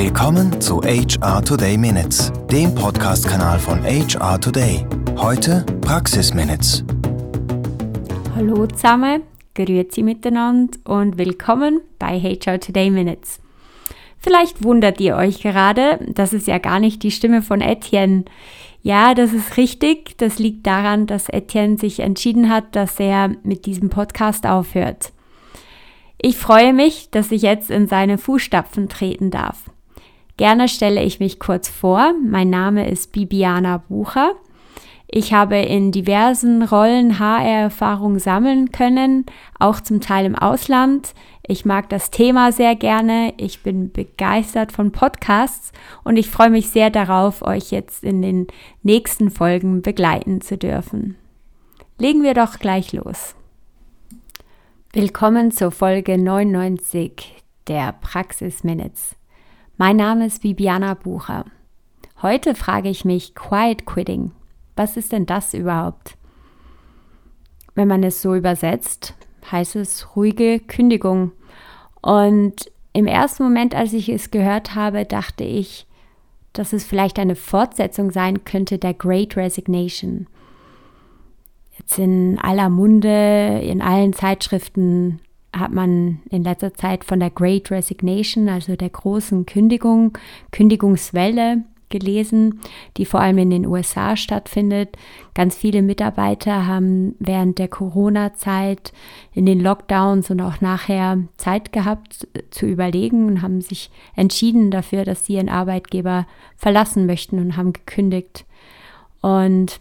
Willkommen zu HR Today Minutes, dem Podcast-Kanal von HR Today. Heute Praxis Minutes. Hallo zusammen, grüezi miteinander und willkommen bei HR Today Minutes. Vielleicht wundert ihr euch gerade, das ist ja gar nicht die Stimme von Etienne. Ja, das ist richtig. Das liegt daran, dass Etienne sich entschieden hat, dass er mit diesem Podcast aufhört. Ich freue mich, dass ich jetzt in seine Fußstapfen treten darf. Gerne stelle ich mich kurz vor. Mein Name ist Bibiana Bucher. Ich habe in diversen Rollen HR-Erfahrung sammeln können, auch zum Teil im Ausland. Ich mag das Thema sehr gerne. Ich bin begeistert von Podcasts und ich freue mich sehr darauf, euch jetzt in den nächsten Folgen begleiten zu dürfen. Legen wir doch gleich los. Willkommen zur Folge 99 der Praxis Minutes. Mein Name ist Bibiana Bucher. Heute frage ich mich Quiet Quitting. Was ist denn das überhaupt? Wenn man es so übersetzt, heißt es ruhige Kündigung. Und im ersten Moment, als ich es gehört habe, dachte ich, dass es vielleicht eine Fortsetzung sein könnte der Great Resignation jetzt in aller Munde, in allen Zeitschriften hat man in letzter Zeit von der Great Resignation, also der großen Kündigung, Kündigungswelle gelesen, die vor allem in den USA stattfindet. Ganz viele Mitarbeiter haben während der Corona-Zeit in den Lockdowns und auch nachher Zeit gehabt zu überlegen und haben sich entschieden dafür, dass sie ihren Arbeitgeber verlassen möchten und haben gekündigt. Und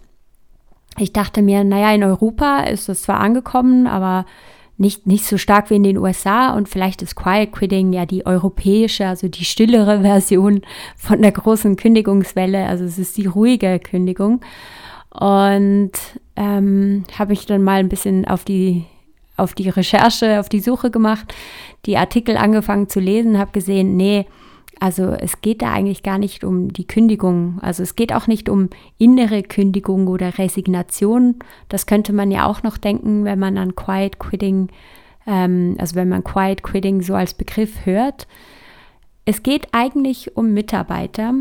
ich dachte mir, naja, in Europa ist es zwar angekommen, aber nicht, nicht so stark wie in den USA und vielleicht ist Quiet Quitting ja die europäische, also die stillere Version von der großen Kündigungswelle. Also es ist die ruhige Kündigung. Und ähm, habe ich dann mal ein bisschen auf die, auf die Recherche, auf die Suche gemacht, die Artikel angefangen zu lesen, habe gesehen, nee, also es geht da eigentlich gar nicht um die Kündigung. Also es geht auch nicht um innere Kündigung oder Resignation. Das könnte man ja auch noch denken, wenn man an Quiet Quitting, ähm, also wenn man Quiet Quitting so als Begriff hört. Es geht eigentlich um Mitarbeiter,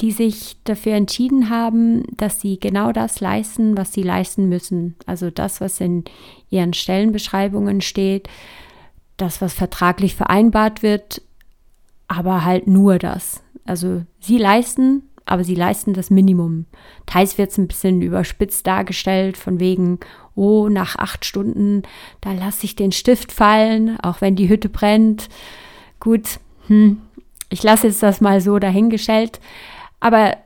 die sich dafür entschieden haben, dass sie genau das leisten, was sie leisten müssen. Also das, was in ihren Stellenbeschreibungen steht, das, was vertraglich vereinbart wird, aber halt nur das. Also sie leisten, aber sie leisten das Minimum. Teils wird es ein bisschen überspitzt dargestellt, von wegen, oh, nach acht Stunden, da lasse ich den Stift fallen, auch wenn die Hütte brennt. Gut, hm, ich lasse jetzt das mal so dahingestellt. Aber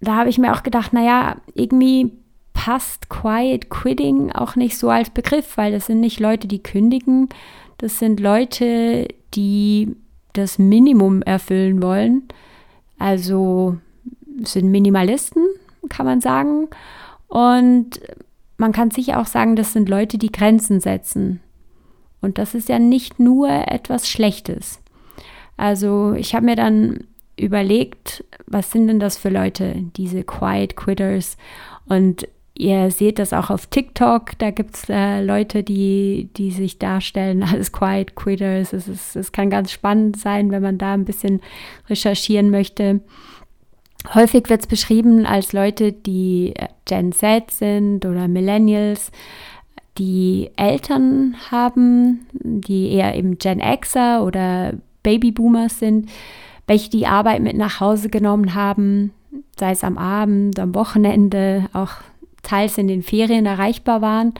da habe ich mir auch gedacht, naja, irgendwie passt Quiet Quitting auch nicht so als Begriff, weil das sind nicht Leute, die kündigen. Das sind Leute, die das Minimum erfüllen wollen. Also sind Minimalisten, kann man sagen. Und man kann sicher auch sagen, das sind Leute, die Grenzen setzen. Und das ist ja nicht nur etwas Schlechtes. Also ich habe mir dann überlegt, was sind denn das für Leute, diese Quiet Quitters? Und Ihr seht das auch auf TikTok, da gibt es äh, Leute, die, die sich darstellen als Quiet Quitters. Es, ist, es kann ganz spannend sein, wenn man da ein bisschen recherchieren möchte. Häufig wird es beschrieben als Leute, die äh, Gen Z sind oder Millennials, die Eltern haben, die eher eben Gen Xer oder Babyboomers sind, welche die Arbeit mit nach Hause genommen haben, sei es am Abend, am Wochenende, auch teils in den Ferien erreichbar waren.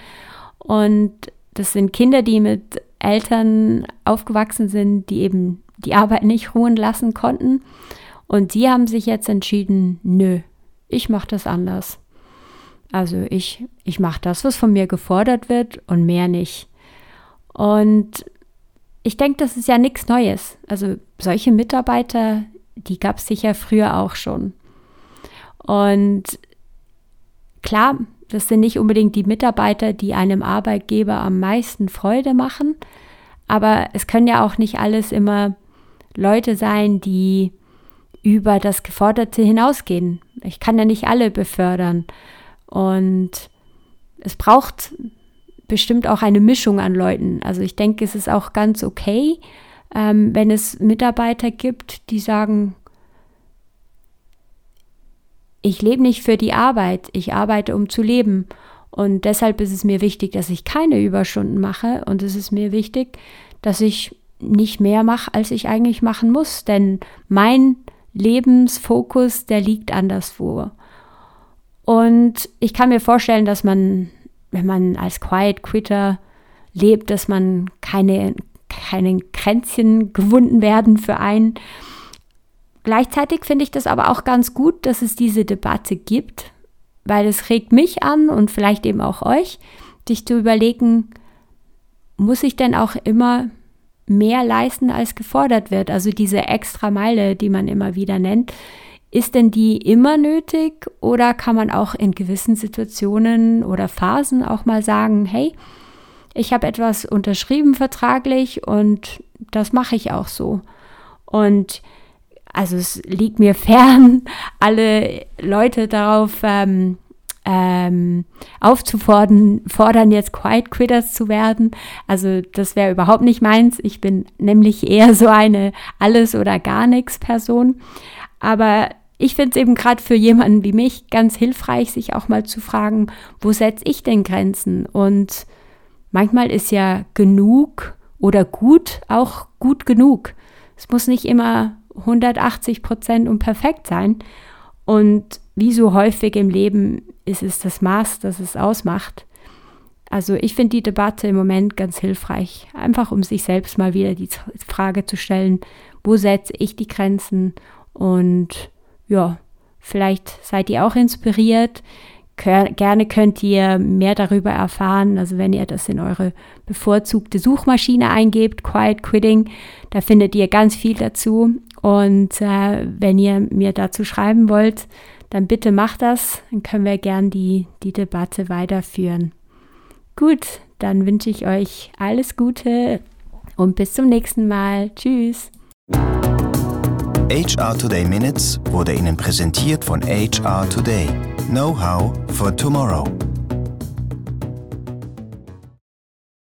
Und das sind Kinder, die mit Eltern aufgewachsen sind, die eben die Arbeit nicht ruhen lassen konnten. Und die haben sich jetzt entschieden, nö, ich mache das anders. Also ich, ich mache das, was von mir gefordert wird und mehr nicht. Und ich denke, das ist ja nichts Neues. Also solche Mitarbeiter, die gab es sicher früher auch schon. Und Klar, das sind nicht unbedingt die Mitarbeiter, die einem Arbeitgeber am meisten Freude machen, aber es können ja auch nicht alles immer Leute sein, die über das Geforderte hinausgehen. Ich kann ja nicht alle befördern. Und es braucht bestimmt auch eine Mischung an Leuten. Also ich denke, es ist auch ganz okay, ähm, wenn es Mitarbeiter gibt, die sagen, ich lebe nicht für die Arbeit, ich arbeite, um zu leben. Und deshalb ist es mir wichtig, dass ich keine Überstunden mache. Und es ist mir wichtig, dass ich nicht mehr mache, als ich eigentlich machen muss. Denn mein Lebensfokus, der liegt anderswo. Und ich kann mir vorstellen, dass man, wenn man als Quiet Quitter lebt, dass man keine, keine Kränzchen gewunden werden für einen. Gleichzeitig finde ich das aber auch ganz gut, dass es diese Debatte gibt, weil es regt mich an und vielleicht eben auch euch, dich zu überlegen, muss ich denn auch immer mehr leisten, als gefordert wird? Also diese extra Meile, die man immer wieder nennt, ist denn die immer nötig oder kann man auch in gewissen Situationen oder Phasen auch mal sagen, hey, ich habe etwas unterschrieben vertraglich und das mache ich auch so. Und also es liegt mir fern, alle Leute darauf ähm, ähm, aufzufordern, fordern, jetzt Quiet Quitters zu werden. Also das wäre überhaupt nicht meins. Ich bin nämlich eher so eine Alles- oder gar nichts Person. Aber ich finde es eben gerade für jemanden wie mich ganz hilfreich, sich auch mal zu fragen, wo setze ich denn Grenzen? Und manchmal ist ja genug oder gut auch gut genug. Es muss nicht immer 180 Prozent und perfekt sein. Und wie so häufig im Leben ist es das Maß, das es ausmacht. Also ich finde die Debatte im Moment ganz hilfreich, einfach um sich selbst mal wieder die Frage zu stellen, wo setze ich die Grenzen und ja, vielleicht seid ihr auch inspiriert. Gerne könnt ihr mehr darüber erfahren. Also wenn ihr das in eure bevorzugte Suchmaschine eingebt, Quiet Quitting, da findet ihr ganz viel dazu. Und äh, wenn ihr mir dazu schreiben wollt, dann bitte macht das. Dann können wir gern die, die Debatte weiterführen. Gut, dann wünsche ich euch alles Gute und bis zum nächsten Mal. Tschüss. HR Today Minutes wurde Ihnen präsentiert von HR Today. Know-how for tomorrow.